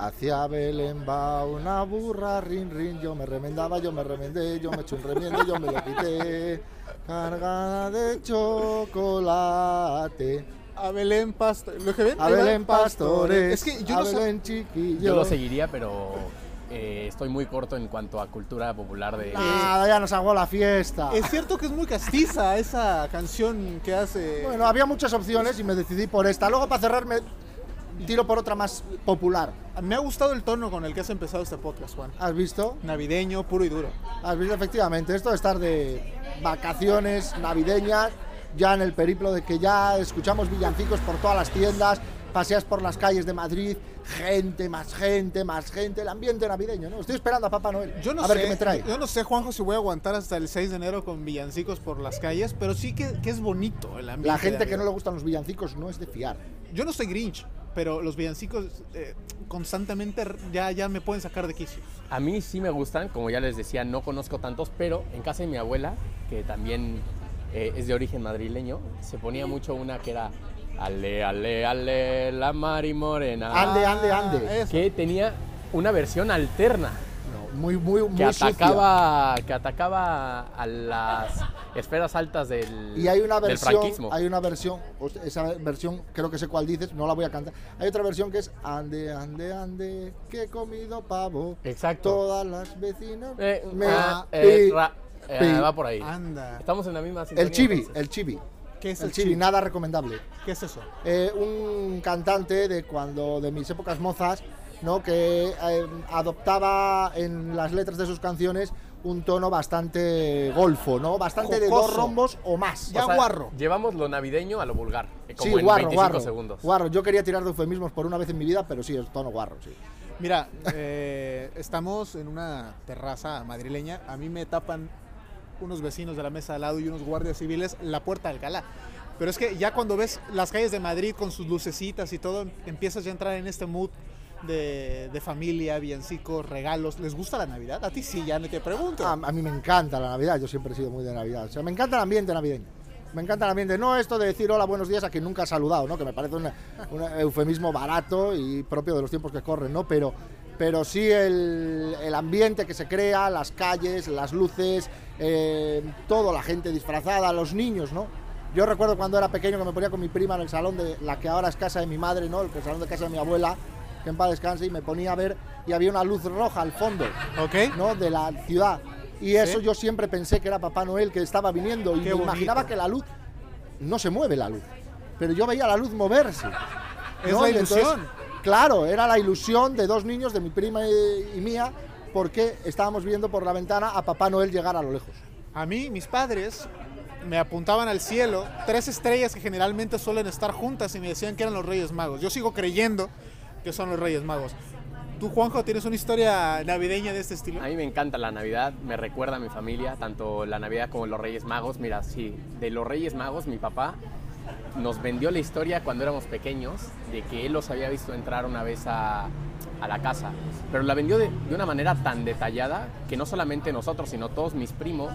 Hacia Belén va una burra, rin, rin, yo me remendaba, yo me remendé, yo me eché un remiendo, yo me lo quité, cargada de chocolate. A Belén Pastor. ¿Lo que ven? A Belén Pastores, Es que yo a no sé. Belén chiquillo. Yo lo seguiría, pero eh, estoy muy corto en cuanto a cultura popular de... Nada, ya nos hago la fiesta. Es cierto que es muy castiza esa canción que hace. Bueno, había muchas opciones y me decidí por esta. Luego, para cerrarme, tiro por otra más popular. Me ha gustado el tono con el que has empezado este podcast, Juan. ¿Has visto? Navideño, puro y duro. Has visto, efectivamente. Esto de estar de vacaciones navideñas, ya en el periplo de que ya escuchamos villancicos por todas las tiendas, paseas por las calles de Madrid, gente, más gente, más gente, el ambiente navideño, ¿no? Estoy esperando a Papá Noel. Yo no a sé, ver qué me trae. Yo no sé, Juanjo, si voy a aguantar hasta el 6 de enero con villancicos por las calles, pero sí que, que es bonito el ambiente. La gente que no le gustan los villancicos no es de fiar. Yo no soy Grinch, pero los villancicos eh, constantemente ya, ya me pueden sacar de quicio. A mí sí me gustan, como ya les decía, no conozco tantos, pero en casa de mi abuela, que también eh, es de origen madrileño, se ponía mucho una que era Ale, ale, ale, la Mari Morena. Ande, ande, ande. Que tenía una versión alterna, muy, muy, muy que sucia. atacaba, que atacaba a las esferas altas del, Y hay una versión, franquismo. hay una versión, esa versión creo que sé cuál dices, no la voy a cantar. Hay otra versión que es ande, ande, ande, que he comido pavo. Exacto. Todas las vecinas Eh, me ah, eh, ra- eh, va por ahí. Anda. Estamos en la misma sintonía. El chivi, entonces. el chivi. ¿Qué es El el chivi, chivi? nada recomendable. ¿Qué es eso? Eh, un cantante de cuando de mis épocas mozas, ¿no? que eh, adoptaba en las letras de sus canciones un tono bastante golfo, ¿no? Bastante de dos rombos o más. Ya O sea, guarro. Llevamos lo navideño a lo vulgar, eh, como sí, en guarro, 25 guarro. segundos. Guarro, yo quería tirar de eufemismos por una vez en mi vida, pero sí, es tono guarro, sí. Mira, eh, estamos en una terraza madrileña. A mí me tapan unos vecinos de la mesa al lado y unos guardias civiles la puerta de Alcalá. Pero es que ya cuando ves las calles de Madrid con sus lucecitas y todo, empiezas ya a entrar en este mood de, de familia, villancicos, regalos. ¿Les gusta la Navidad? A ti sí, ya no te pregunto. A, mí me encanta la Navidad, yo siempre he sido muy de Navidad. O sea, me encanta el ambiente navideño. Me encanta el ambiente. No esto de decir hola, buenos días a quien nunca ha saludado, ¿no? Que me parece una- un eufemismo barato y propio de los tiempos que corren, ¿no? Pero, pero sí el, el ambiente que se crea, las calles, las luces, eh, todo, la gente disfrazada, los niños, ¿no? Yo recuerdo cuando era pequeño que me ponía con mi prima en el salón de la que ahora es casa de mi madre, ¿no? El salón de casa de mi abuela, que en paz descanse, y me ponía a ver y había una luz roja al fondo. ¿Ok? ¿no? de la ciudad. Y eso yo siempre pensé que era Papá Noel que estaba viniendo y Qué me imaginaba bonito. que la luz no se mueve la luz, pero yo veía la luz moverse. Es ¿no? la Y entonces, ilusión. claro, era la ilusión de dos niños, de mi prima y, y mía, porque estábamos viendo por la ventana a Papá Noel llegar a lo lejos. A mí, mis padres me apuntaban al cielo tres estrellas que generalmente suelen estar juntas y me decían que eran los Reyes Magos. Yo sigo creyendo que son los Reyes Magos. ¿Tú, Juanjo, tienes una historia navideña de este estilo? A mí me encanta la Navidad, me recuerda a mi familia, tanto la Navidad como los Reyes Magos. Mira, sí, de los Reyes Magos, mi papá nos vendió la historia cuando éramos pequeños, de que él los había visto entrar una vez a, a la casa. Pero la vendió de, de una manera tan detallada que no solamente nosotros, sino todos mis primos,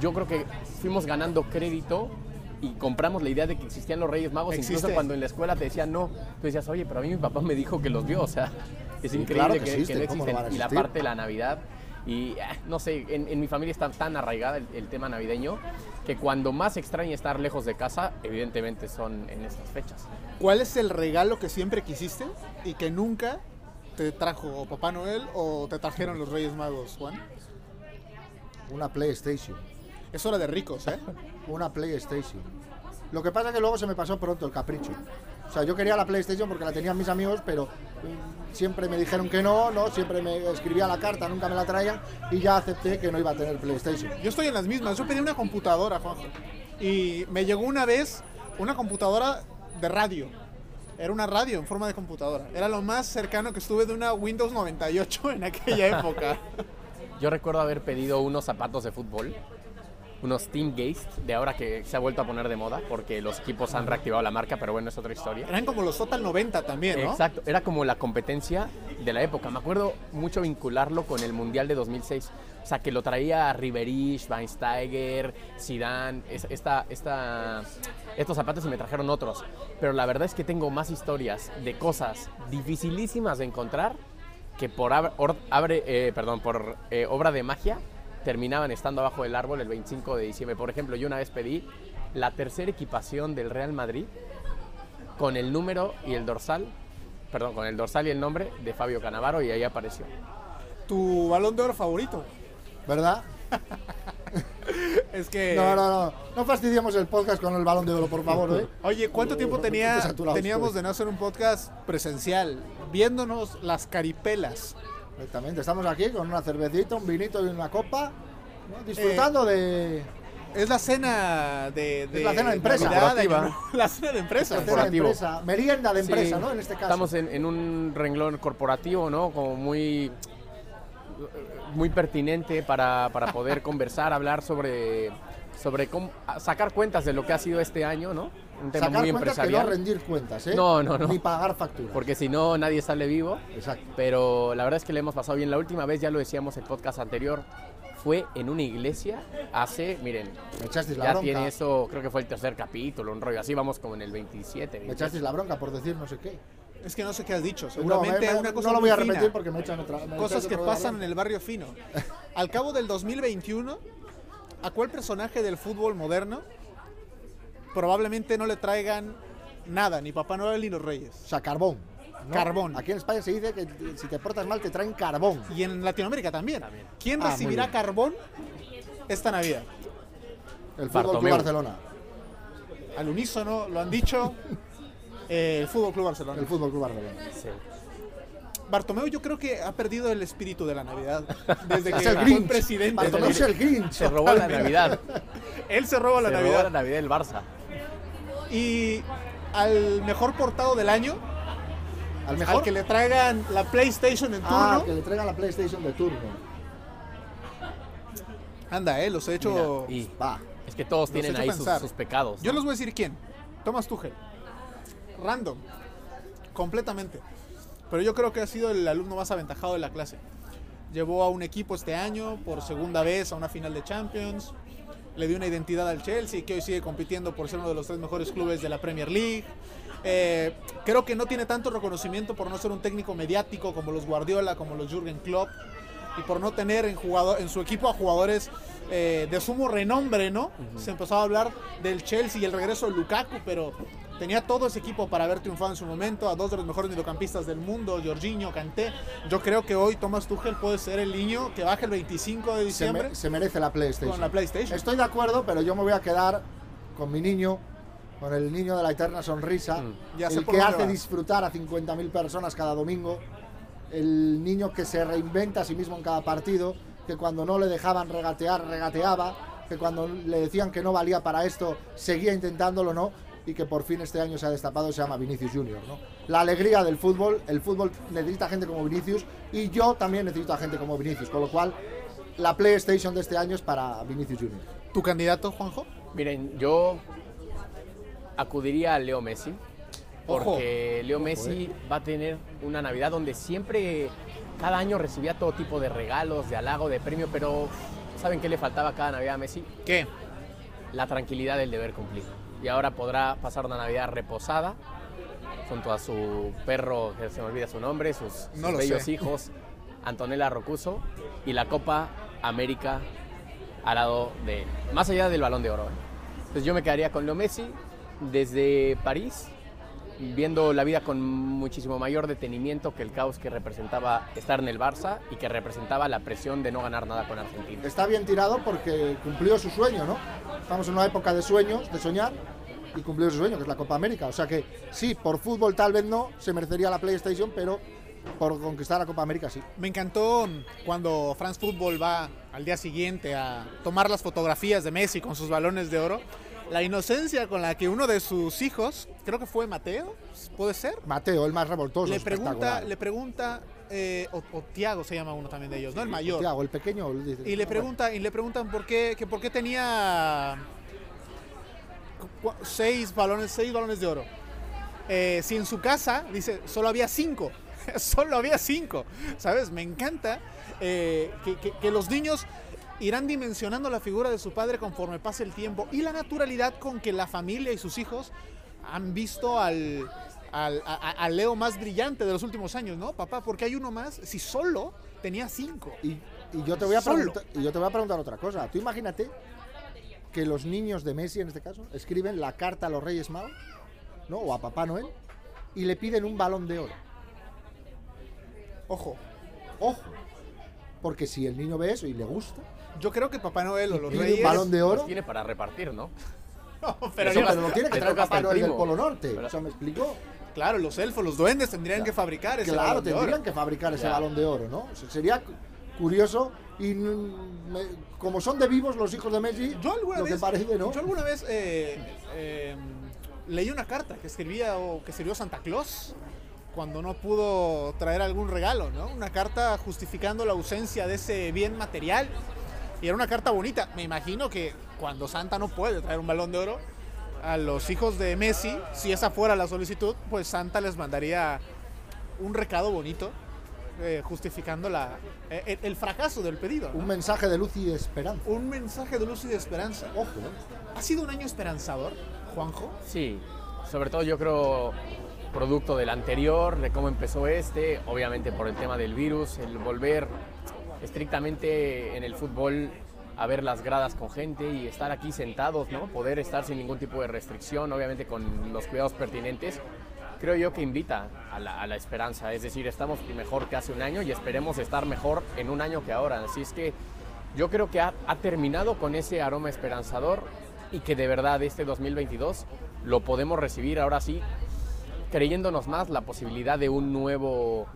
yo creo que fuimos ganando crédito y compramos la idea de que existían los Reyes Magos. Existe. Incluso cuando en la escuela te decían no, tú decías, oye, pero a mí mi papá me dijo que los vio. O sea, es increíble claro que que, que existen, no ¿cómo no existen. y la parte de la Navidad. Y eh, no sé, en, en mi familia está tan arraigada el, el tema navideño que cuando más extraña estar lejos de casa, evidentemente son en estas fechas. ¿Cuál es el regalo que siempre quisiste y que nunca te trajo Papá Noel o te trajeron los Reyes Magos, Juan? Una PlayStation. Es hora de ricos, ¿eh? Una PlayStation. Lo que pasa es que luego se me pasó pronto el capricho. O sea, yo quería la PlayStation porque la tenían mis amigos, pero mm, siempre me dijeron que no, no, siempre me escribía la carta, nunca me la traían y ya acepté que no iba a tener PlayStation. Yo estoy en las mismas. Yo pedí una computadora, Juanjo. Y me llegó una vez una computadora de radio. Era una radio en forma de computadora. Era lo más cercano que estuve de una Windows 98 en aquella época. Yo recuerdo haber pedido unos zapatos de fútbol, unos Team Gaze, de ahora que se ha vuelto a poner de moda, porque los equipos han reactivado la marca, pero bueno, es otra historia. Eran como los Total 90 también, ¿no? Exacto, era como la competencia de la época. Me acuerdo mucho vincularlo con el Mundial de 2006. O sea, que lo traía Ribery, Schweinsteiger, Zidane, es- esta, esta, estos zapatos y me trajeron otros. Pero la verdad es que tengo más historias de cosas dificilísimas de encontrar que por, abre, eh, perdón, por eh, obra de magia terminaban estando abajo del árbol el 25 de diciembre. Por ejemplo, yo una vez pedí la tercera equipación del Real Madrid con el número y el dorsal, perdón, con el dorsal y el nombre de Fabio Canavaro y ahí apareció. Tu balón de oro favorito. ¿Verdad? Es que. No, no, no. No fastidiemos el podcast con el balón de oro, por favor, ¿eh? Oye, ¿cuánto tiempo Qué tenía, teníamos estoy. de no hacer un podcast presencial? Viéndonos las caripelas. Exactamente. Estamos aquí con una cervecita, un vinito y una copa, ¿no? Eh, disfrutando de Es la cena de. de la cena de empresa. Corporativa. La cena de empresa. cena de corporativo. empresa, merienda de empresa, Sí, ¿no? En este caso. Estamos en, en un renglón corporativo, ¿no? Como muy, muy pertinente para, para poder conversar, hablar sobre, sobre cómo sacar cuentas de lo que ha sido este año, ¿no? Un tema Sacar muy cuentas que no empresarial. rendir cuentas, ¿eh? No, no, no. Ni pagar facturas. porque si no, nadie sale vivo. Exacto. Pero la verdad es que le hemos pasado bien. La última vez, ya lo decíamos en el podcast anterior, fue en una iglesia hace, miren, Me echasteis la ya bronca. tiene eso, creo que fue el tercer capítulo, un rollo así, vamos como en el 27. Me 28. echasteis la bronca por decir no sé qué. Es que no sé qué has dicho. No, Seguramente me- me- una cosa no lo voy a fina. repetir porque me echan otra. me Cosas que pasan en el barrio fino. Al cabo del 2021, ¿a cuál personaje del fútbol moderno probablemente no le traigan nada, ni Papá Noel ni los Reyes? O sea, carbón. ¿no? Carbón. Aquí en España se dice que si te portas mal te traen carbón. Y en Latinoamérica también. También. ¿Quién Ah, recibirá carbón esta Navidad? El Fútbol Club. Barcelona. Al unísono lo han dicho eh, el Fútbol Club Barcelona. El Fútbol Club Barcelona. Sí. Bartomeu yo creo que ha perdido el espíritu de la Navidad desde que Es el fue presidente. Bartomeu es el Grinch. Se robó la Navidad. Él se roba la Se robó Navidad. la Navidad del Barça. Y al mejor portado del año, Al mejor. al que le traigan la PlayStation en turno, Ah, que le traigan la PlayStation de turno. anda, eh, los he hecho. Mira, y Va. es que todos Los tienen he ahí sus, pecados. Yo les voy a decir quién. Thomas Tuchel. Random. Completamente. Pero yo creo que ha sido el alumno más aventajado de la clase. Llevó a un equipo este año por segunda vez a una final de Champions. Le dio una identidad al Chelsea, que hoy sigue compitiendo por ser uno de los tres mejores clubes de la Premier League. Eh, creo que no tiene tanto reconocimiento por no ser un técnico mediático como los Guardiola, como los Jürgen Klopp, y por no tener en, jugador, en su equipo a jugadores eh, de sumo renombre, ¿no? Se empezó a hablar del Chelsea y el regreso de Lukaku, pero tenía todo ese equipo para haber triunfado en su momento, a dos de los mejores mediocampistas del mundo, Jorginho, Kanté. Yo creo que hoy Thomas Tuchel puede ser el niño que baje el 25 de Se, diciembre me- se merece la PlayStation. con la PlayStation. Estoy de acuerdo, pero yo me voy a quedar con mi niño, con el niño de la eterna sonrisa, Mm. Ya el por que hace disfrutar a 50.000 personas cada domingo, el niño que se reinventa a sí mismo en cada partido, que cuando no le dejaban regatear, regateaba, que cuando le decían que no valía para esto, seguía intentándolo, ¿no? Y que por fin este año se ha destapado y se llama Vinicius Junior, ¿no? La alegría del fútbol, el fútbol necesita gente como Vinicius y yo también necesito a gente como Vinicius, con lo cual la PlayStation de este año es para Vinicius Junior. ¿Tu candidato, Juanjo? Miren, yo acudiría a Leo Messi. Ojo. Porque Leo Messi eh. va a tener una Navidad donde siempre, cada año recibía todo tipo de regalos, de halago, de premio, pero ¿saben qué le faltaba cada Navidad a Messi? ¿Qué? La tranquilidad del deber cumplido. Y ahora podrá pasar una Navidad reposada junto a su perro, que se me olvida su nombre, sus, No bellos sé. hijos, Antonella Rocuso, y la Copa América al lado de él. Más allá del balón de oro. ¿eh? Entonces yo me quedaría con Leo Messi desde París, viendo la vida con muchísimo mayor detenimiento que el caos que representaba estar en el Barça y que representaba la presión de no ganar nada con Argentina. Está bien tirado porque cumplió su sueño, ¿no? Estamos en una época de sueños, de soñar, y cumplió su sueño, que es la Copa América. O sea que sí, por fútbol tal vez no, se merecería la PlayStation, pero por conquistar la Copa América sí. Me encantó cuando France Football va al día siguiente a tomar las fotografías de Messi con sus balones de oro. La inocencia con la que uno de sus hijos, creo que fue Mateo, puede ser, Mateo, el más revoltoso, le pregunta, le pregunta, eh, o, o Tiago se llama uno también de ellos, ¿no? El mayor. Tiago, el pequeño. Y le pregunta, y le preguntan por qué, que por qué tenía seis balones, seis balones de oro. Eh, si en su casa, dice, solo había cinco. solo había cinco, ¿sabes? Me encanta eh, que, que- que los niños irán dimensionando la figura de su padre conforme pase el tiempo y la naturalidad con que la familia y sus hijos han visto al, al, a- a- Leo más brillante de los últimos años, ¿no? Papá, ¿por qué hay uno más si solo tenía cinco? Y, y yo te voy a y yo te voy a preguntar otra cosa. Tú imagínate que los niños de Messi, en este caso, escriben la carta a los Reyes Magos, ¿no? O a Papá Noel, y le piden un balón de oro. Ojo, Ojo. Porque si el niño ve eso y le gusta, yo creo que Papá Noel o los Reyes... un balón de oro. tiene para repartir, ¿no? No, pero Eso, yo- pero lo tiene que traer Papá el Noel del. Polo Norte. Pero- O sea, ¿me explicó? Claro, los elfos, los duendes tendrían que fabricar ese Claro, balón de oro. tendrían que fabricar ese Ya. balón de oro, ¿no? O sea, sería cu- curioso y mm, me- como son de vivos los hijos de Messi, Yo alguna lo vez, que parece, ¿no? yo alguna vez eh, eh, leí una carta que escribía o que escribió Santa Claus cuando no pudo traer algún regalo, ¿no? Una carta justificando la ausencia de ese bien material. Y era una carta bonita. Me imagino que cuando Santa no puede traer un balón de oro, a los hijos de Messi, si esa fuera la solicitud, pues Santa les mandaría un recado bonito eh, justificando la, eh, el, el fracaso del pedido. ¿no? Un mensaje de luz y de esperanza. un mensaje de luz y de esperanza. Ojo, ¿eh? ¿Ha sido un año esperanzador, Juanjo? Sí, sobre todo yo creo producto del anterior, de cómo empezó este, obviamente por el tema del virus, el volver estrictamente en el fútbol a ver las gradas con gente y estar aquí sentados, ¿no? Poder estar sin ningún tipo de restricción, obviamente con los cuidados pertinentes, creo yo que invita a la, a la esperanza. Es decir, estamos mejor que hace un año y esperemos estar mejor en un año que ahora. Así es que yo creo que ha, ha terminado con ese aroma esperanzador y que de verdad este 2022 lo podemos recibir ahora sí creyéndonos más la posibilidad de un nuevo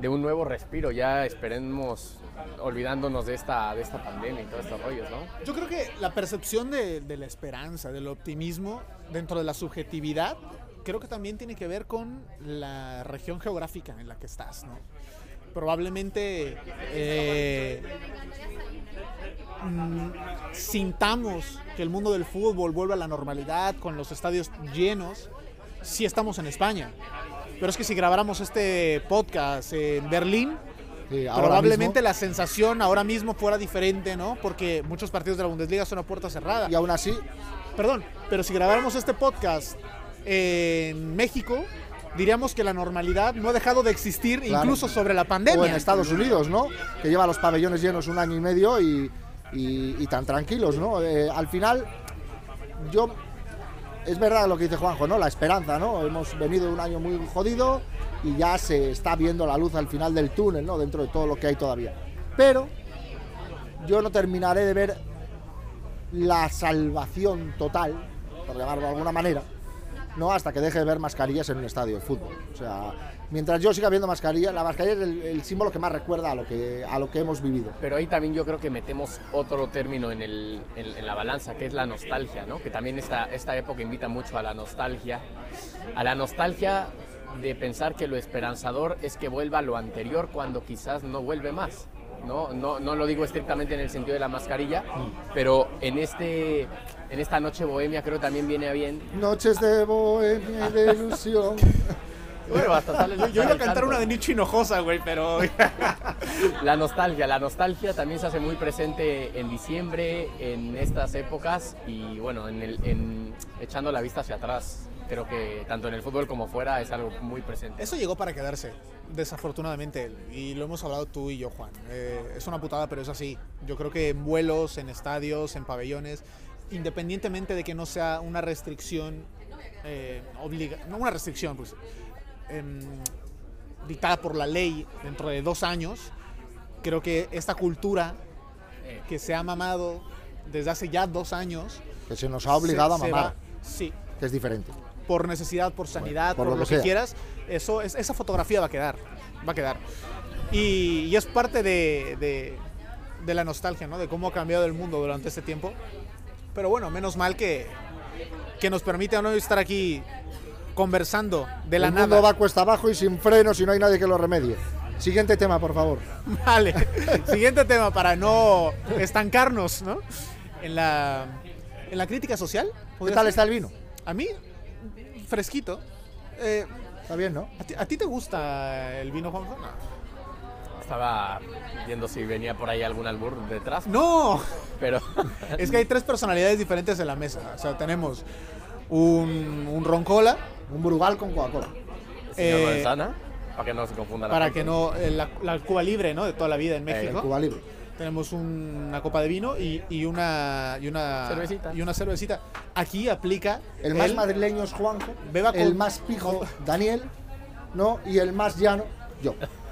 de un nuevo respiro ya esperemos olvidándonos de esta de esta pandemia y todos estos rollos no Yo creo que la percepción de, de la esperanza, del optimismo, dentro de la subjetividad, creo que también tiene que ver con la región geográfica en la que estás, ¿no? Probablemente eh, mm, sintamos que el mundo del fútbol vuelve a la normalidad con los estadios llenos si estamos en España. Pero es que si grabáramos este podcast en Berlín, Sí, probablemente mismo, la sensación ahora mismo fuera diferente, ¿no? Porque muchos partidos de la Bundesliga son a puerta cerrada. Y aún así, Perdón, pero si grabáramos este podcast en México, diríamos que la normalidad no ha dejado de existir Claro. incluso sobre la pandemia. o en Estados Unidos, ¿no? Que lleva los pabellones llenos un año y medio y, y- y tan tranquilos, ¿no? Eh, al final, yo. Es verdad lo que dice Juanjo, ¿no? La esperanza, ¿no? Hemos venido de un año muy jodido y ya se está viendo la luz al final del túnel, ¿no? Dentro de todo lo que hay todavía. Pero yo no terminaré de ver la salvación total, por llamarlo de alguna manera, no hasta que deje de ver mascarillas en un estadio de fútbol. O sea, mientras yo siga viendo mascarillas, la mascarilla es el, el símbolo que más recuerda a lo que, a lo que hemos vivido. pero ahí también yo creo que metemos otro término en, el, en, en la balanza que es la nostalgia no que también esta esta época invita mucho a la nostalgia a la nostalgia de pensar que lo esperanzador es que vuelva lo anterior cuando quizás no vuelve más no, no, no lo digo estrictamente en el sentido de la mascarilla, pero en, este, en esta noche bohemia creo también viene a bien. Noches de bohemia y de ilusión. Bueno, hasta sale- Yo, yo iba a cantar canto. una de Nicho Hinojosa, güey, pero... La nostalgia, la nostalgia también se hace muy presente en diciembre, en estas épocas y bueno, en el, en, echando la vista hacia atrás. Creo que tanto en el fútbol como fuera es algo muy presente. Eso llegó para quedarse, desafortunadamente, y lo hemos hablado tú y yo, Juan. Eh, es una putada, pero es así. Yo creo que en vuelos, en estadios, en pabellones, independientemente de que no sea una restricción, eh, obliga no una restricción, pues, em, dictada por la ley dentro de dos años, creo que esta cultura que se ha mamado desde hace ya dos años... Que se nos ha obligado se- a mamar, sí, que es diferente. por necesidad, por sanidad, por por, lo lo que quieras, eso es, esa fotografía va a quedar, va a quedar. Y, y es parte de, de- de la nostalgia, ¿no? De cómo ha cambiado el mundo durante este tiempo. Pero bueno, menos mal que, que nos permite ¿no? estar aquí conversando de la el nada. mundo va cuesta abajo y sin frenos y no hay nadie que lo remedie. Siguiente tema, por favor. Vale. Siguiente tema para no estancarnos, ¿no? En la, en la crítica social. ¿Qué ¿podría tal ser? está el vino? A mí, fresquito. Eh, Está bien, ¿no? ¿A ti, a ti te gusta el vino, Juanjo? Estaba viendo si venía por ahí algún albur detrás, No. pero Es que hay tres personalidades diferentes en la mesa. O sea, tenemos un, un roncola Un Brugal con Coca-Cola. Eh, Manzana, para que no se confunda la para gente. que no eh, la, la Cuba libre, ¿no? De toda la vida en Eh, México. Cuba Libre. Tenemos un- una copa de vino y, y una y una Cervecita. y una cervecita. Aquí aplica El más el- madrileño es Juanjo, Beba el con- más pijo Daniel, ¿no? Y el más llano, yo.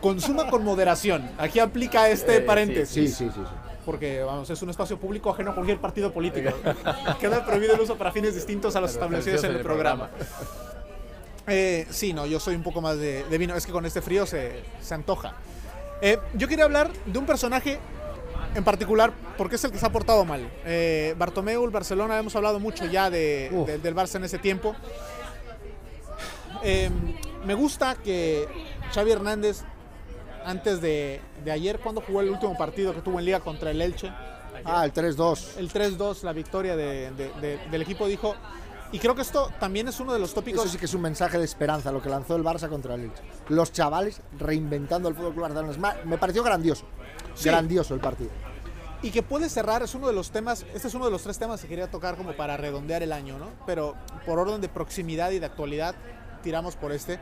consuma con moderación. Aquí aplica este Eh, paréntesis. Sí, sí, sí. sí. Porque, vamos, es un espacio público ajeno a cualquier partido político. Queda prohibido el uso para fines distintos a los Pero establecidos en el programa. programa. Eh, sí, no, yo soy un poco más de, de vino. Es que con este frío se, se antoja. Eh, yo quería hablar de un personaje en particular, porque es el que se ha portado mal. Eh, Bartomeu, el Barcelona, hemos hablado mucho ya de, de- del Barça en ese tiempo. Me gusta que Xavi Hernández, antes de, de ayer, cuando jugó el último partido que tuvo en Liga contra el Elche, Ah, el 3-2. el 3-2, la victoria de- de- de- del equipo, dijo. Y creo que esto también es uno de los tópicos. Eso sí que es un mensaje de esperanza, lo que lanzó el Barça contra el Elche. Los chavales reinventando el Fútbol Club Barcelona. Me pareció grandioso. Sí. Grandioso el partido. Y que puede cerrar, es uno de los temas, este es uno de los tres temas que quería tocar como para redondear el año, ¿no? Pero por orden de proximidad y de actualidad, tiramos por este.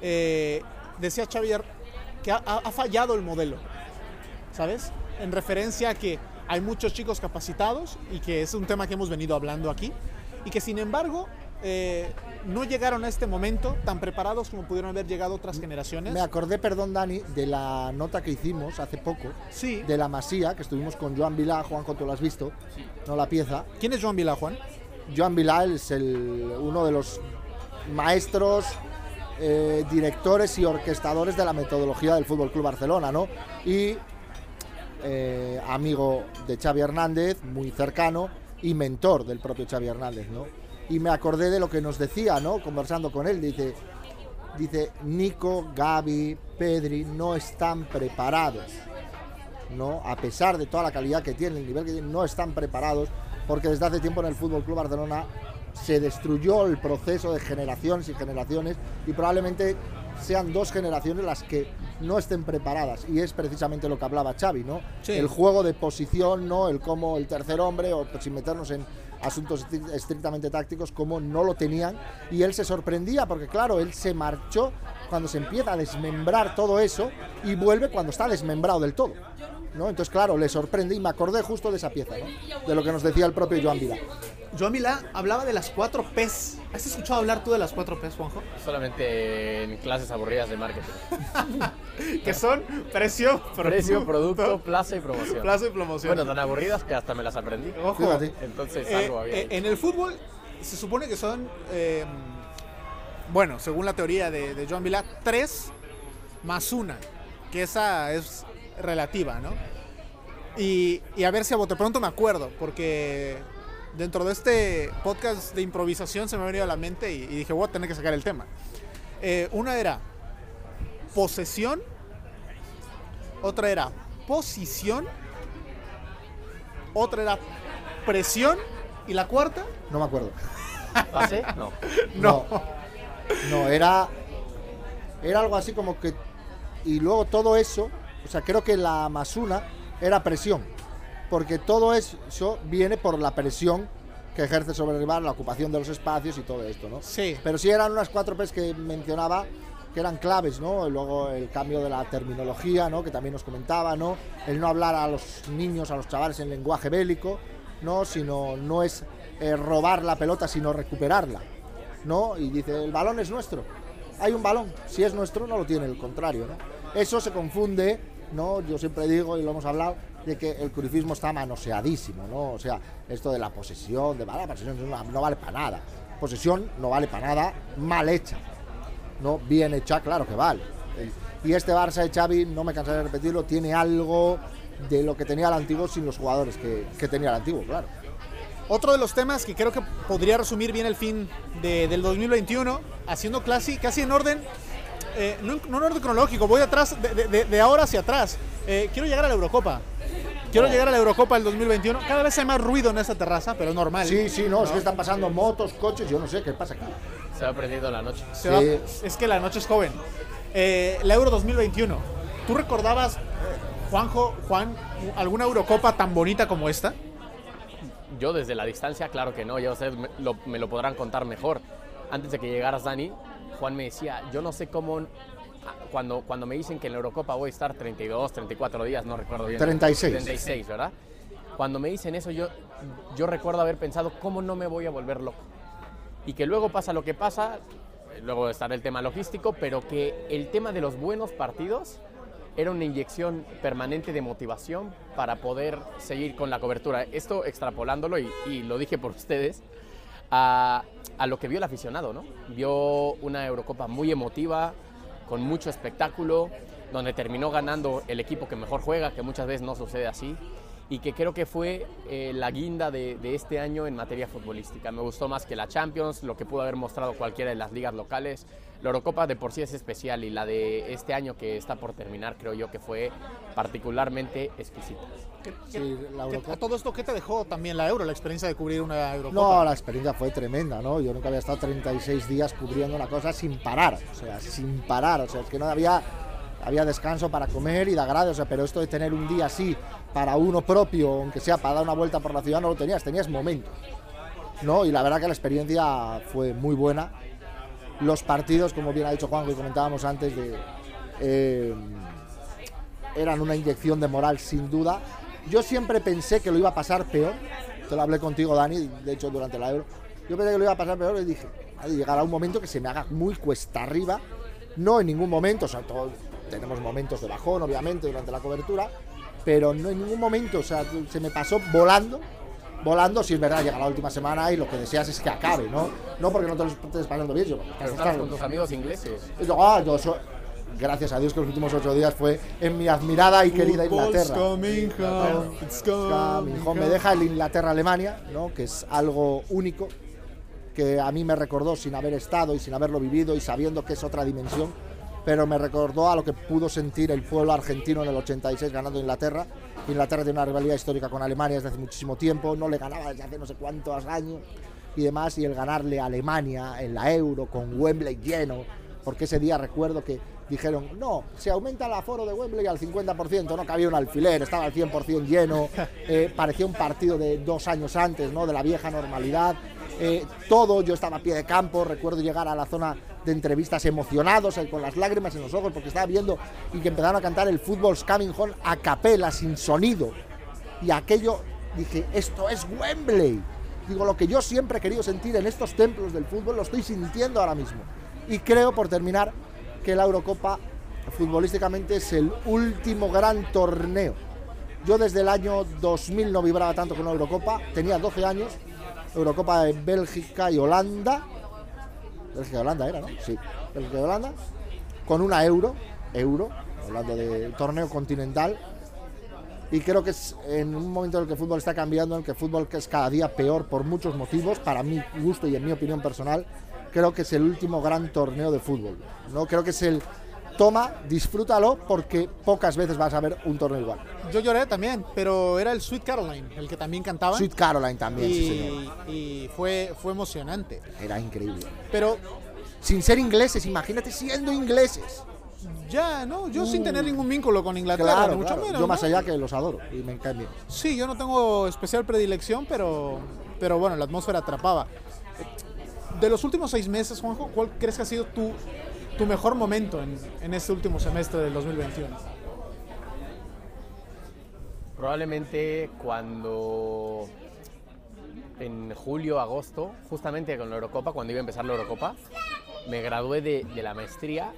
Eh, decía Xavier que ha, ha- ha fallado el modelo, ¿sabes? En referencia a que hay muchos chicos capacitados y que es un tema que hemos venido hablando aquí, y que sin embargo eh, no llegaron a este momento tan preparados como pudieron haber llegado otras generaciones. Me acordé, perdón Dani, de la nota que hicimos hace poco Sí. de la Masía, que estuvimos con Joan Vilá. Juanjo, tú lo has visto, no la pieza. ¿Quién es Joan Vila, Juan? Joan Vilá es el, uno de los maestros, eh, directores y orquestadores de la metodología del Fútbol Club Barcelona, ¿no? Y eh, amigo de Xavi Hernández, muy cercano, y mentor del propio Xavi Hernández, ¿no? Y me acordé de lo que nos decía, ¿no? Conversando con él, dice, dice, Nico, Gaby, Pedri no están preparados, ¿no? A pesar de toda la calidad que tienen, el nivel que tienen, no están preparados, porque desde hace tiempo en el Fútbol Club Barcelona se destruyó el proceso de generaciones y generaciones y probablemente sean dos generaciones las que no estén preparadas y es precisamente lo que hablaba Xavi, ¿no? Sí. El juego de posición, ¿no? El cómo el tercer hombre o pues, sin meternos en asuntos estri- estrictamente tácticos como no lo tenían y él se sorprendía porque claro, él se marchó cuando se empieza a desmembrar todo eso y vuelve cuando está desmembrado del todo. ¿No? Entonces, claro, le sorprende y me acordé justo de esa pieza, ¿no? de lo que nos decía el propio Joan Vila. Joan Milá hablaba de las cuatro P's. ¿Has escuchado hablar tú de las cuatro P's, Juanjo? Solamente en clases aburridas de marketing. Que son precio, Precio, producto, plaza y promoción. plazo y promoción. Bueno, tan aburridas que hasta me las aprendí. Ojo, Fíjate. Entonces eh, algo había eh, en el fútbol se supone que son, eh, bueno, según la teoría de, de Joan Milá, tres más una, que esa es relativa, ¿no? Y, y a ver si a bote pronto me acuerdo, porque dentro de este podcast de improvisación se me ha venido a la mente y, y dije, voy a tener que sacar el tema. Eh, una era posesión, otra era posición, otra era presión y la cuarta, No me acuerdo. ¿Pase? No. No. No, era. Era algo así como que. Y luego todo eso. O sea, creo que la más una era presión. Porque todo eso viene por la presión que ejerce sobre el rival, la ocupación de los espacios y todo esto, ¿no? sí, Pero sí eran unas cuatro P's que mencionaba que eran claves, ¿no? Y luego el cambio de la terminología, ¿no? Que también nos comentaba, ¿no? El no hablar a los niños, a los chavales en lenguaje bélico, ¿no? Sino no es eh, robar la pelota, sino recuperarla, ¿no? Y dice, el balón es nuestro. Hay un balón, si es nuestro no lo tiene el contrario, ¿no? Eso se confunde, ¿no? Yo siempre digo y lo hemos hablado de que el curifismo está manoseadísimo, ¿no? O sea, esto de la posesión, de "Ah, la posesión no, vale para nada. Posesión no vale para nada, mal hecha. No bien hecha, claro que vale. Y este Barça de Xavi, no me cansaré de repetirlo, tiene algo de lo que tenía el antiguo sin los jugadores que, que tenía el antiguo, claro. Otro de los temas que creo que podría resumir bien el fin de- del 2021, haciendo casi, casi en orden, eh, no, en- no en orden cronológico, voy atrás, de, de- de- ahora hacia atrás. Eh, quiero llegar a la Eurocopa. Quiero llegar a la Eurocopa del 2021. Cada vez hay más ruido en esta terraza, pero es normal. Sí, sí, no, es que están pasando motos, coches, yo no sé qué pasa aquí. Se va perdiendo la noche. Se va- es que la noche es joven. Eh, la Euro 2021. ¿Tú recordabas, Juanjo, Juan, alguna Eurocopa tan bonita como esta? Yo desde la distancia, claro que no, ya ustedes me lo, me lo podrán contar mejor. Antes de que llegaras, Dani, Juan me decía, yo no sé cómo, ah, cuando, cuando me dicen que en la Eurocopa voy a estar 32, 34 días, no recuerdo bien. 36. 36, ¿verdad? Cuando me dicen eso, yo, yo recuerdo haber pensado, ¿cómo no me voy a volver loco? Y que luego pasa lo que pasa, luego estará el tema logístico, pero que el tema de los buenos partidos era una inyección permanente de motivación para poder seguir con la cobertura. Esto extrapolándolo, y, y lo dije por ustedes, a, lo que vio el aficionado, ¿no? Vio una Eurocopa muy emotiva, con mucho espectáculo, donde terminó ganando el equipo que mejor juega, que muchas veces no sucede así, y que creo que fue eh, la guinda de, de este año en materia futbolística. Me gustó más que la Champions, lo que pudo haber mostrado cualquiera de las ligas locales. La Eurocopa de por sí es especial y la de este año que está por terminar creo yo que fue particularmente exquisita. ¿Qué- Sí, la Eurocopa. a todo esto, ¿qué te dejó también la Euro, la experiencia de cubrir una Eurocopa? No, la experiencia fue tremenda, ¿no? Yo nunca había estado 36 días cubriendo una cosa sin parar, o sea, sin parar, o sea, es que no había, había descanso para comer y de agrado, pero esto de tener un día así para uno propio, aunque sea para dar una vuelta por la ciudad, no lo tenías, tenías momentos, ¿no? Y la verdad que la experiencia fue muy buena. Los partidos, como bien ha dicho Juan, que comentábamos antes, de, eh, eran una inyección de moral sin duda. Yo siempre pensé que lo iba a pasar peor. Te lo hablé contigo, Dani, de hecho durante la Euro. Yo pensé que lo iba a pasar peor y dije, "Ha de llegar a un momento que se me haga muy cuesta arriba. No en ningún momento, o sea, todos tenemos momentos de bajón, obviamente, durante la cobertura, pero no en ningún momento, o sea, se me pasó volando. Volando, si es verdad, llega la última semana y lo que deseas es que acabe, ¿no? No porque no te lo estés pasando bien, yo, Pero estabas con tus amigos ingleses. yo, ah, yo gracias a Dios que los últimos ocho días fue en mi admirada y querida Inglaterra. coming home, it's coming Coming home. Me deja el Inglaterra-Alemania, ¿no? que es algo único, que a mí me recordó sin haber estado y sin haberlo vivido y sabiendo que es otra dimensión, pero me recordó a lo que pudo sentir el pueblo argentino en el 86 ganando Inglaterra. Inglaterra tiene una rivalidad histórica con Alemania desde hace muchísimo tiempo, no le ganaba desde hace no sé cuántos años y demás, y el ganarle a Alemania en la Euro con Wembley lleno, porque ese día recuerdo que dijeron, no, se aumenta el aforo de Wembley al 50%, no cabía un alfiler, estaba al 100% lleno, eh, parecía un partido de dos años antes, ¿no? de la vieja normalidad, eh, todo, yo estaba a pie de campo, recuerdo llegar a la zona de entrevistas emocionados, con las lágrimas en los ojos, porque estaba viendo y que empezaron a cantar el Football's Coming Home a capela, sin sonido, y aquello, dije, esto es Wembley. Digo, lo que yo siempre he querido sentir en estos templos del fútbol lo estoy sintiendo ahora mismo. Y creo, por terminar, que la Eurocopa futbolísticamente es el último gran torneo. Yo desde el año 2000 no vibraba tanto con una Eurocopa, tenía 12 años, Eurocopa de Bélgica y Holanda. Bélgica Holanda era, ¿no? Sí, Bélgica Holanda. Con una Euro, Euro, hablando de torneo continental, y creo que es en un momento en el que el fútbol está cambiando, en el que el fútbol es cada día peor por muchos motivos, para mi gusto y en mi opinión personal, creo que es el último gran torneo de fútbol. ¿no? Creo que es el toma, disfrútalo, porque pocas veces vas a ver un torneo igual. Yo lloré también, pero era el Sweet Caroline, el que también cantaban. Sweet Caroline también, sí señor. y, y fue, fue emocionante. Era increíble. Pero Sin ser ingleses, imagínate siendo ingleses. ya, ¿no? Yo sin tener ningún vínculo con Inglaterra, Claro, mucho claro. menos. Yo más ¿no? allá que los adoro y me bien. Sí, yo no tengo especial predilección, pero, pero bueno, la atmósfera atrapaba. De los últimos seis meses, Juanjo, ¿cuál crees que ha sido tu, tu mejor momento en, en este último semestre del 2021? Probablemente cuando en julio, agosto, justamente con la Eurocopa, cuando iba a empezar la Eurocopa, me gradué de, de la maestría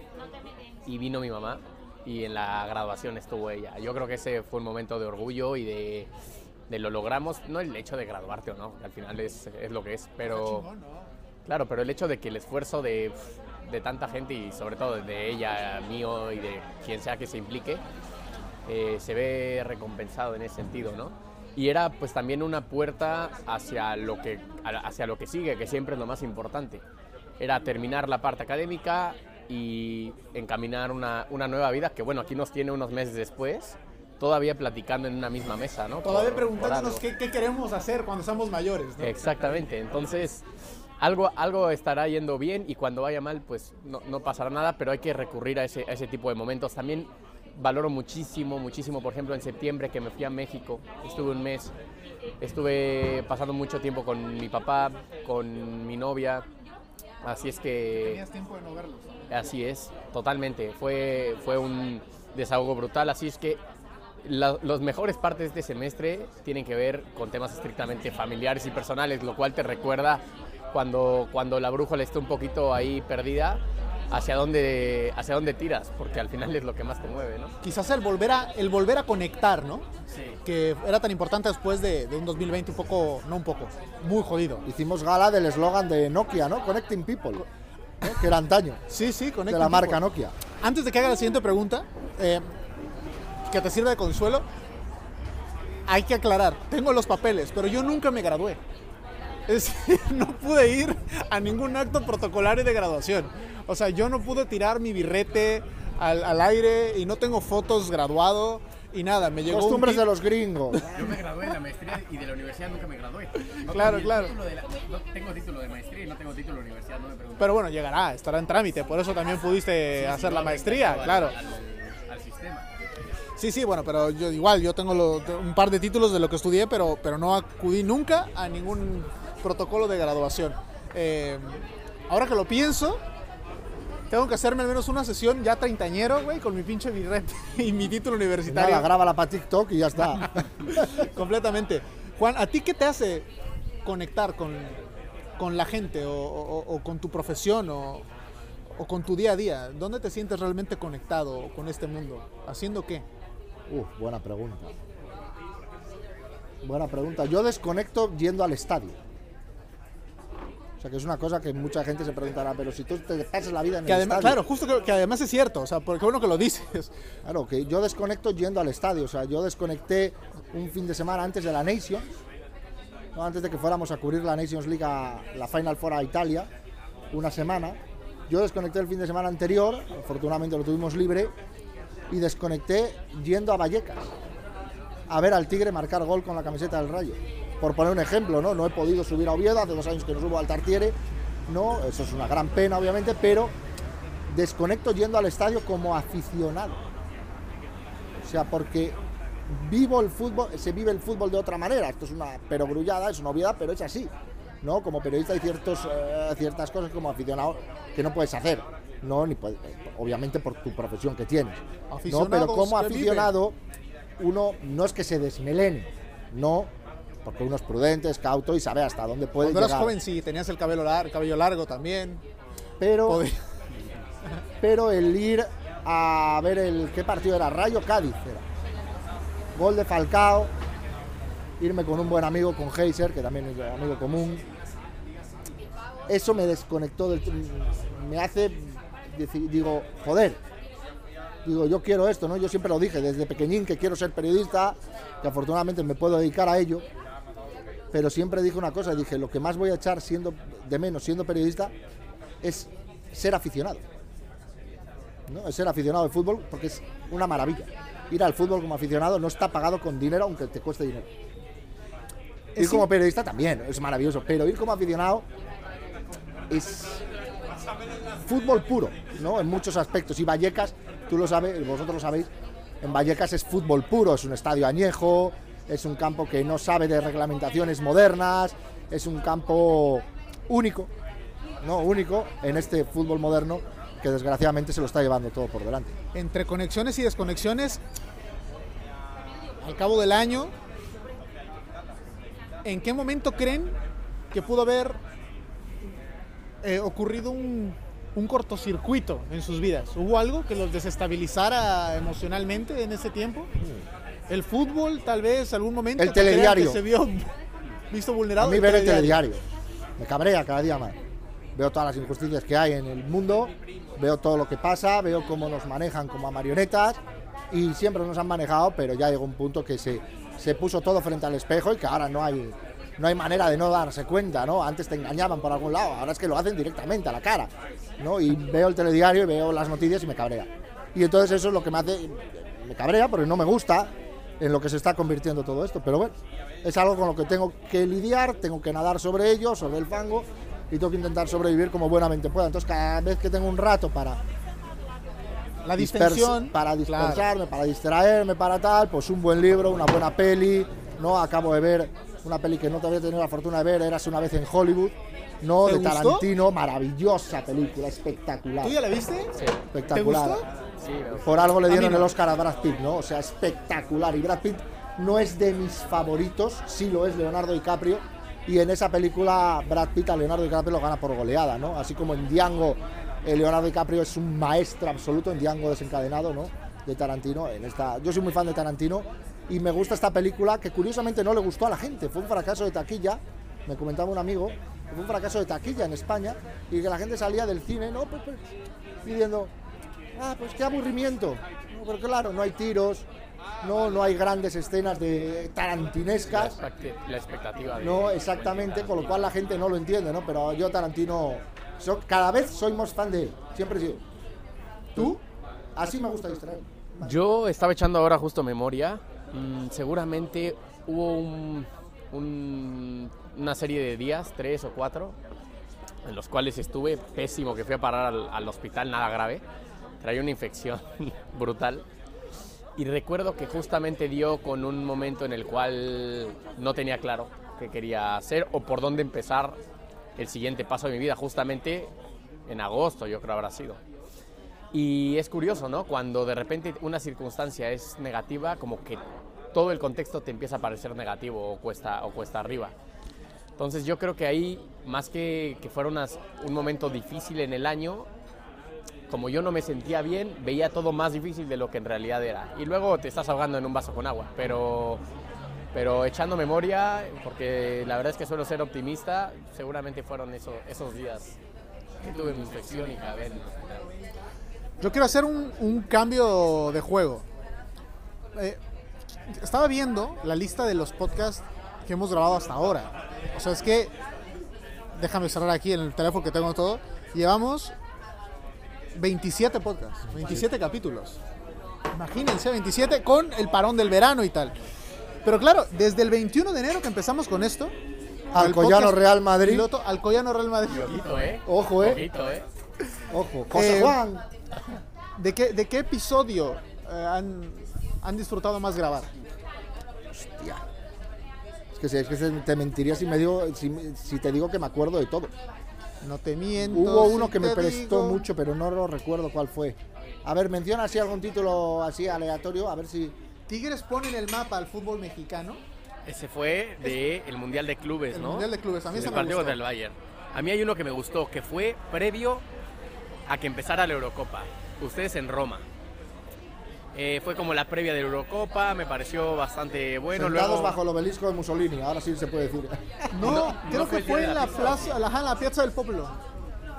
y vino mi mamá y en la graduación estuvo ella. Yo creo que ese fue un momento de orgullo y de, de lo logramos, no el hecho de graduarte o no, que al final es, es lo que es, pero... Claro, pero el hecho de que el esfuerzo de, de tanta gente y sobre todo de ella, mío y de quien sea que se implique, eh, se ve recompensado en ese sentido, ¿no? Y era pues también una puerta hacia lo que, hacia lo que sigue, que siempre es lo más importante. Era terminar la parte académica y encaminar una, una nueva vida, que bueno, aquí nos tiene unos meses después, todavía platicando en una misma mesa, ¿no? Todavía Por- preguntándonos qué, qué queremos hacer cuando seamos mayores, ¿no? Exactamente, entonces algo, algo estará yendo bien y cuando vaya mal, pues no, no pasará nada, pero hay que recurrir a ese, a ese tipo de momentos. También valoro muchísimo, muchísimo, por ejemplo, en septiembre que me fui a México, estuve un mes, estuve pasando mucho tiempo con mi papá, con mi novia, así es que... Tenías tiempo de no verlos. Así es, totalmente, fue, fue un desahogo brutal, así es que la, los mejores partes de este semestre tienen que ver con temas estrictamente familiares y personales, lo cual te recuerda cuando, cuando la brújula está un poquito ahí perdida, hacia dónde, hacia dónde tiras, porque al final es lo que más te mueve, ¿no? Quizás el volver a, el volver a conectar, ¿no? Sí. Que era tan importante después de, de un 2020 un poco, no un poco, muy jodido. Hicimos gala del eslogan de Nokia, ¿no? Connecting People, ¿no? que era antaño, Sí, sí, de conecta. la marca. Nokia. Antes de que haga la siguiente pregunta, eh, que te sirva de consuelo, hay que aclarar, tengo los papeles, pero yo nunca me gradué. Es decir, no pude ir a ningún acto protocolario de graduación. O sea, yo no pude tirar mi birrete al, al aire y no tengo fotos graduado y nada. Me llegó Costumbres de los gringos. Yo me gradué de la maestría y de la universidad nunca me gradué. No Claro, claro. la- no tengo título de maestría y no tengo título de universidad, no me preguntes. Pero bueno, llegará, estará en trámite. Por eso también pudiste hacer la maestría, Al- claro. Al, al sistema. Sí, sí, bueno, pero yo igual, yo tengo lo- un par de títulos de lo que estudié, pero, pero no acudí nunca a ningún protocolo de graduación. Eh, ahora que lo pienso, tengo que hacerme al menos una sesión ya treintañero, güey, con mi pinche birrete y mi título universitario. Nada, grábala para TikTok y ya está. Completamente. Juan, ¿a ti qué te hace conectar con, con la gente o, o- o con tu profesión o, o con tu día a día? ¿Dónde te sientes realmente conectado con este mundo? ¿Haciendo qué? Uf, buena pregunta. Buena pregunta. Yo desconecto yendo al estadio. O sea, que es una cosa que mucha gente se preguntará, pero si tú te pasas la vida en Que el además, estadio. claro, justo que, que además es cierto, o sea, porque bueno que lo dices. Claro, que yo desconecto yendo al estadio. O sea, yo desconecté un fin de semana antes de la Nations, ¿no? antes de que fuéramos a cubrir la Nations League a la Final Four a Italia, una semana. Yo desconecté el fin de semana anterior, afortunadamente lo tuvimos libre, y desconecté yendo a Vallecas a ver al Tigre marcar gol con la camiseta del Rayo. Por poner un ejemplo, ¿no? No he podido subir a Oviedo, hace dos años que no subo al Tartiere, ¿no? Eso es una gran pena, obviamente, pero desconecto yendo al estadio como aficionado. O sea, porque vivo el fútbol, se vive el fútbol de otra manera. Esto es una perogrullada, es una obviedad, pero es así. ¿no? Como periodista hay ciertos, eh, ciertas cosas como aficionado que no puedes hacer. No, ni puedes- obviamente por tu profesión que tienes. ¿no? Pero como aficionado, uno no es que se desmelene, no, porque uno es prudente, es cauto y sabe hasta dónde puede Cuando eras llegar. joven sí, tenías el cabello, lar- cabello largo también. pero, pero el ir a ver el qué partido era Rayo Cádiz era gol de Falcao irme con un buen amigo con Heiser que también es amigo común eso me desconectó del me hace digo joder digo yo quiero esto no yo siempre lo dije desde pequeñín que quiero ser periodista que afortunadamente me puedo dedicar a ello pero siempre dije una cosa dije lo que más voy a echar siendo de menos siendo periodista es ser aficionado ¿no? Es ser aficionado al fútbol porque es una maravilla. Ir al fútbol como aficionado no está pagado con dinero, aunque te cueste dinero. Ir como periodista también es maravilloso, pero ir como aficionado es fútbol puro, ¿no? En muchos aspectos. Y Vallecas, tú lo sabes, vosotros lo sabéis, en Vallecas es fútbol puro, es un estadio añejo, es un campo que no sabe de reglamentaciones modernas, es un campo único, ¿no? Único en este fútbol moderno que desgraciadamente se lo está llevando todo por delante. entre conexiones y desconexiones, al cabo del año, ¿en qué momento creen que pudo haber eh, ocurrido un, un cortocircuito en sus vidas? ¿Hubo algo que los desestabilizara emocionalmente en ese tiempo? ¿El fútbol, tal vez, algún momento? El telediario. Que se vio visto vulnerado. A mí ver el telediario me cabrea cada día más. Veo todas las injusticias que hay en el mundo, veo todo lo que pasa, veo cómo nos manejan como a marionetas y siempre nos han manejado, pero ya llegó un punto que se, se puso todo frente al espejo y que ahora no hay, no hay manera de no darse cuenta, ¿no? Antes te engañaban por algún lado, ahora es que lo hacen directamente a la cara, ¿no? Y veo el telediario y veo las noticias y me cabrea. Y entonces eso es lo que me hace, me cabrea porque no me gusta en lo que se está convirtiendo todo esto, pero bueno, es algo con lo que tengo que lidiar, tengo que nadar sobre ello, sobre el fango y tengo que intentar sobrevivir como buenamente pueda. Entonces cada vez que tengo un rato para La distensión. para claro. dispersarme, para distraerme, para tal, pues un buen libro, una buena peli, ¿no? Acabo de ver una peli que no te había tenido la fortuna de ver, Eras una vez en Hollywood, ¿no? ¿Te De gustó? Tarantino, maravillosa película, espectacular. ¿Tú ya la viste? Sí, Espectacular. ¿Te gustó? Sí. Por algo le dieron el Oscar a Brad Pitt, ¿no? O sea, espectacular. Y Brad Pitt no es de mis favoritos, sí lo es Leonardo DiCaprio. Y en esa película Brad Pitt a Leonardo DiCaprio lo gana por goleada, ¿no? Así como en Django, eh, Leonardo DiCaprio es un maestro absoluto en Django desencadenado, ¿no? De Tarantino. En esta, yo soy muy fan de Tarantino y me gusta esta película que curiosamente no le gustó a la gente. Fue un fracaso de taquilla, me comentaba un amigo, fue un fracaso de taquilla en España y que la gente salía del cine, ¿no? Pues, pues, pidiendo, Ah, pues qué aburrimiento. No, pero claro, no hay tiros, no, no hay grandes escenas de La, tarantinescas. expecti- la expectativa. de- No, exactamente, con lo cual la gente no lo entiende, ¿no? Pero yo Tarantino, so- cada vez soy más fan de él, siempre he sido. ¿Tú? Así me gusta distraer. Yo estaba echando ahora justo memoria. Mm, seguramente hubo un- un- una serie de días, tres o cuatro, en los cuales estuve pésimo, que fui a parar al, al hospital, nada grave. Traía una infección brutal. Y recuerdo que justamente dio con un momento en el cual no tenía claro qué quería hacer o por dónde empezar el siguiente paso de mi vida. Justamente en agosto, yo creo habrá sido. Y es curioso, ¿no? Cuando de repente una circunstancia es negativa, como que todo el contexto te empieza a parecer negativo o cuesta, o cuesta arriba. Entonces yo creo que ahí, más que que fuera unas- un momento difícil en el año, como yo no me sentía bien, veía todo más difícil de lo que en realidad era. Y luego te estás ahogando en un vaso con agua, pero, pero echando memoria, porque la verdad es que suelo ser optimista, seguramente fueron eso- esos días que tuve mi infección y hospital. Yo quiero hacer un, un cambio de juego. Eh, estaba viendo la lista de los podcasts que hemos grabado hasta ahora. O sea, es que, déjame cerrar aquí en el teléfono que tengo todo. Llevamos 27 podcasts, 27 capítulos. Imagínense, 27 con el parón del verano y tal. Pero claro, desde el 21 de enero que empezamos con esto, Alcoyano Real Madrid. piloto, Alcoyano Real Madrid. Ojito, ¿eh? Ojo, eh. Ojito, ¿eh? Ojo, José Eh, Juan. ¿De qué, de qué episodio eh, han, han disfrutado más grabar? Hostia. Es que, es que se- te mentiría si, me digo, si, si te digo que me acuerdo de todo. No te miento. Hubo si uno que me prestó digo. mucho, pero no lo recuerdo cuál fue. A ver, menciona así algún título así aleatorio, a ver si... Tigres pone en el mapa al fútbol mexicano. Ese fue de el Mundial de Clubes, El ¿no? Mundial de Clubes, a mí el ese me partido gustó. contra el Bayern. A mí hay uno que me gustó, que fue previo a que empezara la Eurocopa. Ustedes en Roma. Eh, fue como la previa de la Eurocopa, me pareció bastante bueno. Sentados Luego, bajo el obelisco de Mussolini, ahora sí se puede decir. No, No, creo no que fue en la plaza, la, la Piazza del Pueblo.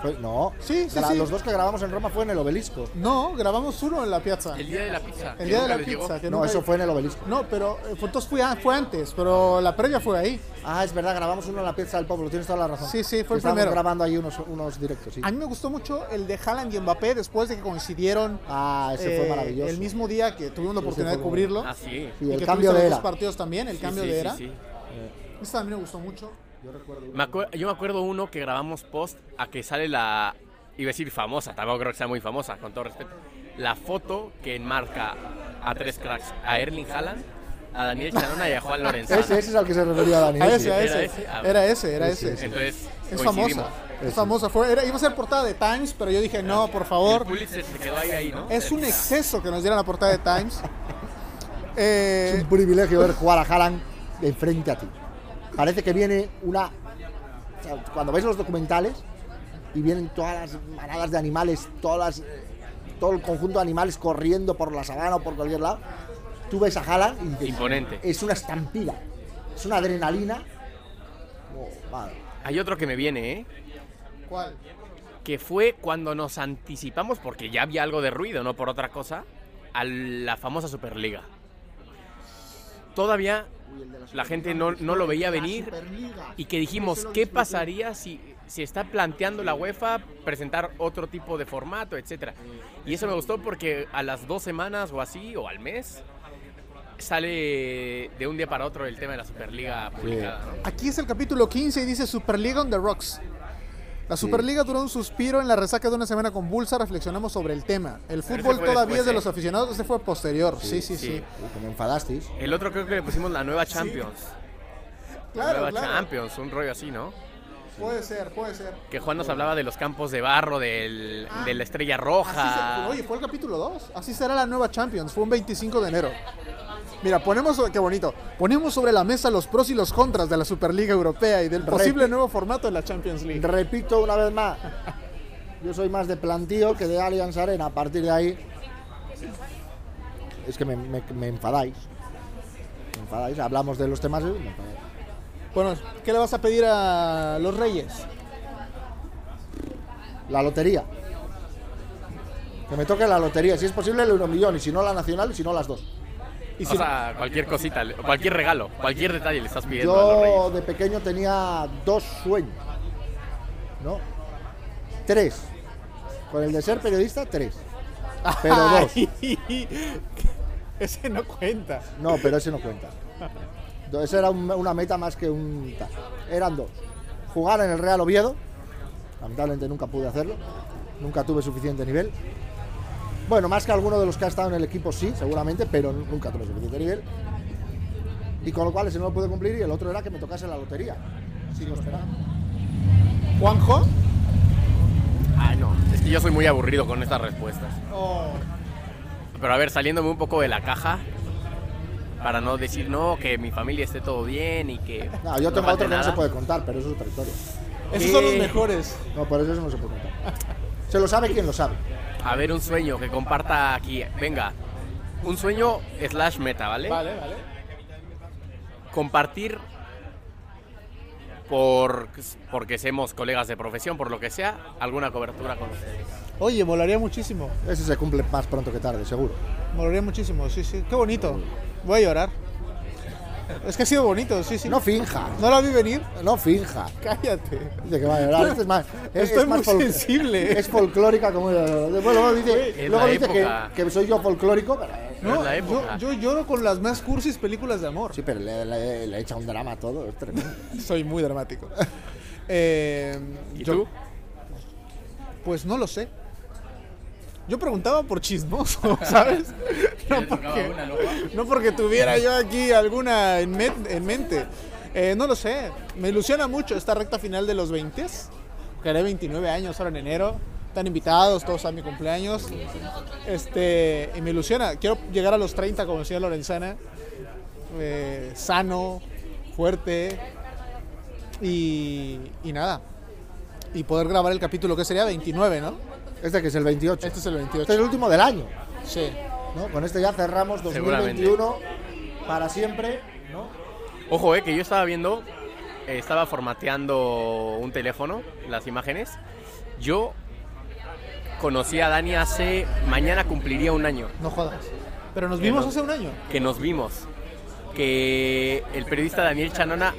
Fue- no, Sí, sí, Gra- sí. los dos que grabamos en Roma fue en el obelisco. No, el uno en la Piazza. el día de la pizza. El que día de nunca la les llegó. pizza. que No, nunca- eso fue en el obelisco. No, pero eh, fue- entonces fue, a- fue antes, pero la previa fue ahí. Ah, es verdad, grabamos uno en la pieza del pueblo, tienes toda la razón. Sí, sí, fue el Estábamos primero. grabando ahí unos, unos directos, sí. A mí me gustó mucho el de Haaland y Mbappé después de que coincidieron Ah, ese fue eh, maravilloso. el mismo día que tuvimos la oportunidad de cubrirlo. Ah, sí. Sí, y el que cambio tuviste de los era. dos partidos también, el Sí, cambio sí, de sí, era. sí. Ese también me gustó mucho. Me acuer- yo me acuerdo uno que grabamos post a que sale la. Iba a decir famosa, tampoco creo que sea muy famosa, con todo respeto. La foto que enmarca a tres cracks: a Erling Haaland, a Daniel Chanona y a Juan Lorenzano. Ese, ese es al que se refería Dani. A ese. a era ese. Ah, Era ese, era ese, ese. Entonces, Es famosa. Es famosa. Fue, era- iba a ser portada de Times, pero yo dije, no, por favor. Pulitzer se quedó ahí, ahí, ¿no? Es un exceso que nos dieran la portada de Times. Eh, Es un privilegio ver jugar a Haaland de frente a ti. Parece que viene una. o sea, cuando ves los documentales y vienen todas las manadas de animales, todas las, todo el conjunto de animales corriendo por la sabana o por cualquier lado, tú ves a Haaland y dices, Imponente. es una estampida, es una adrenalina. Oh, madre. Hay otro que me viene, ¿eh? ¿Cuál? Que fue cuando nos anticipamos, porque ya había algo de ruido, no por otra cosa, a la famosa Superliga. Todavía la gente no, no lo veía venir y que dijimos, ¿qué pasaría si se está planteando la UEFA presentar otro tipo de formato, etcétera? Y eso me gustó porque a las dos semanas o así, o al mes, sale de un día para otro el tema de la Superliga publicada, ¿no? Aquí es el capítulo 15 y dice Superliga on the Rocks. La Superliga duró un suspiro en la resaca de una semana convulsa. Reflexionamos sobre el tema. El fútbol fue todavía después, es de ¿eh? los aficionados. Ese fue posterior. Sí, sí, sí. sí. Uy, que me enfadasteis. El otro creo que le pusimos la nueva Champions. La Claro, nueva claro. Champions, un rollo así, ¿no? Puede ser, puede ser. Que Juan nos hablaba de los campos de barro, del, Ah. de la estrella Así roja. se- oye, fue el capítulo 2. Así será la nueva Champions. Fue un 25 de enero. Mira, ponemos, qué bonito. Ponemos sobre la mesa los pros y los contras de la Superliga Europea y del posible nuevo formato de la Champions League. Repito una vez más, yo soy más de plantío que de Allianz Arena. A partir de ahí, es que me, me- me enfadáis. Me enfadáis. Hablamos de los temas y me enfadáis. Bueno, ¿qué le vas a pedir a los Reyes? La lotería. Que me toque la lotería. Si es posible, el euromillón. Y si no, la nacional. Y si no, las dos. Y o sea, cualquier cosita, cualquier regalo, cualquier detalle le estás pidiendo a los Yo reyes. de pequeño tenía dos sueños. ¿No? Tres. Con el de ser periodista, tres. Pero dos. Ese no cuenta. No, pero ese no cuenta. Esa era un- una meta más que un tal. Eran dos. Jugar en el Real Oviedo. Lamentablemente nunca pude hacerlo. Nunca tuve suficiente nivel. Bueno, más que alguno de los que ha estado en el equipo sí, seguramente, pero nunca tuve suficiente nivel. Y con lo cual ese no lo pude cumplir y el otro era que me tocase la lotería. Sigo esperando. ¿Juanjo? Ay, no, es que yo soy muy aburrido con estas respuestas. Oh, Pero a ver, saliéndome un poco de la caja, para no decir no, que mi familia esté todo bien y que. No, yo tengo falte otro que no se puede contar, pero eso es otra historia. Esos son los mejores. No, por eso eso no se puede contar. Se lo sabe quien lo sabe. A ver, un sueño que comparta aquí. Venga, un sueño slash meta, ¿vale? Vale, vale. Compartir por, porque somos colegas de profesión, por lo que sea, alguna cobertura con ustedes. Oye, molaría muchísimo. Ese se cumple más pronto que tarde, seguro. Molaría muchísimo, sí, sí. Qué bonito. Voy a llorar. Es que ha sido bonito, sí, sí. No finja, ¿No la vi venir? no finja. Cállate. Dice que va a llorar. Este es más, es, Estoy es más muy sensible. Es folclórica como bueno, luego dice, luego que, soy yo folclórico, pero No, la yo, época. yo lloro con las más cursis películas de amor. sí, pero le, le- le echa un drama a todo, es tremendo. Soy muy dramático. Eh, ¿Y yo- tú? Pues no lo sé. Yo preguntaba por chismoso, ¿sabes? No porque, no porque tuviera yo aquí alguna en, men- en mente. Eh, no lo sé. Me ilusiona mucho esta recta final de los 20. Que haré 29 años ahora en enero. Están invitados todos a mi cumpleaños. Este, y me ilusiona. Quiero llegar a los 30 como decía Lorenzana. eh, sano, fuerte. Y, y nada. Y poder grabar el capítulo que sería 29, ¿no? Este que es el 28. Este es el Este es 28. el último del año, Sí. ¿no? Con este ya cerramos 2021 para siempre, ¿no? Ojo, eh, que yo estaba viendo, eh, estaba formateando un teléfono, las imágenes. Yo conocí a Dani hace. Mañana cumpliría un año No jodas. Pero nos vimos no- hace un año. que nos vimos. Que el periodista Daniel Chanona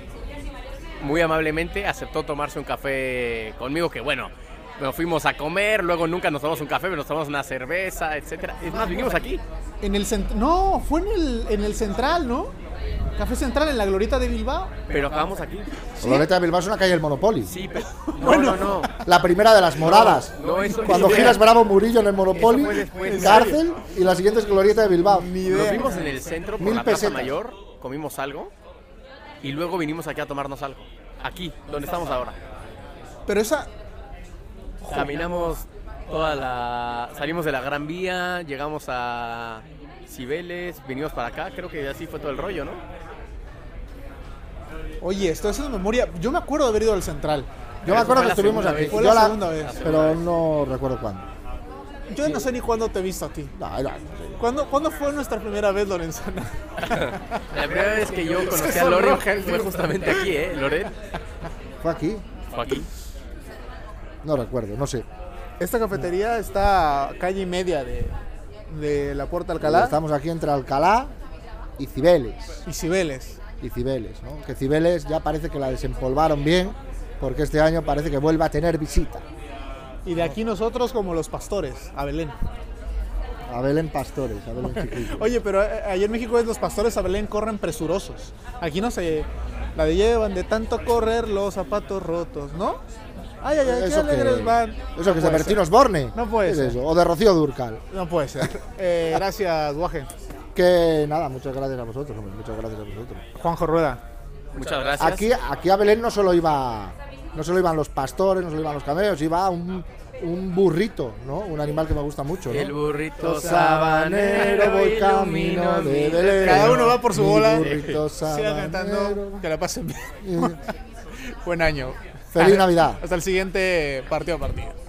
muy amablemente aceptó tomarse un café conmigo. Que bueno, nos fuimos a comer, luego nunca nos tomamos un café, pero nos tomamos una cerveza, etcétera. Es más, vinimos aquí. En el cent- No, fue en el, en el Central, ¿no? Café Central en la Glorieta de Bilbao. Pero acabamos aquí. Loreta de Bilbao es una calle del Monopoly. Sí, pero. No, no, no. La primera de las moradas. No, eso Cuando giras Bravo Murillo en el Monopoly, cárcel y la siguiente es Glorieta de Bilbao. Ni Nos vimos en el centro por Mil la Plaza. Mayor, comimos algo y luego vinimos aquí a tomarnos algo. Aquí, donde estamos ahora. Pero esa. Caminamos toda la. Salimos de la Gran Vía, llegamos a Cibeles, vinimos para acá, creo que así fue todo el rollo, ¿no? Oye, estoy haciendo memoria. Yo me acuerdo de haber ido al Central. Yo me acuerdo que estuvimos aquí. Fue la segunda vez. Pero no recuerdo cuándo. Yo no sé ni cuándo te he visto a ti. No, era- ¿Cuándo, ¿cuándo fue nuestra primera vez, Lorenzana? La primera vez que yo conocí a Loren fue justamente aquí, ¿eh? Loren Fue aquí. fue aquí. No recuerdo, no sé. Esta cafetería está a calle y media de, de la Puerta Alcalá Estamos aquí entre Alcalá y Cibeles. y Cibeles. Y Cibeles, ¿no? Que Cibeles ya parece que la desempolvaron bien, porque este año parece que vuelve a tener visita. Y de aquí nosotros como los pastores, a Belén. A Belén Pastores, a Belén. Oye, pero eh, allá en México es los pastores a Belén corren presurosos. Aquí no se... La llevan de tanto correr los zapatos rotos, ¿no? Ay, ay, ay, qué Eso alegres que- van. Eso No que es de ser. Osborne. No puede ¿Qué es ser. eso? O de Rocío Durcal. No puede ser. Eh, gracias, Guaje. Que nada, muchas gracias a vosotros, hombre, muchas gracias a vosotros. Juanjo Rueda. Muchas gracias. Aquí, aquí a Belén no solo iba, no solo iban los pastores, no solo iban los camellos, iba un, un burrito, ¿no? Un animal que me gusta mucho, ¿no? El burrito sabanero voy camino de Belén. Cada uno va por su bola. burrito Sigan cantando. Que la pasen bien. Buen año. Feliz Navidad. Hasta el siguiente partido a partido.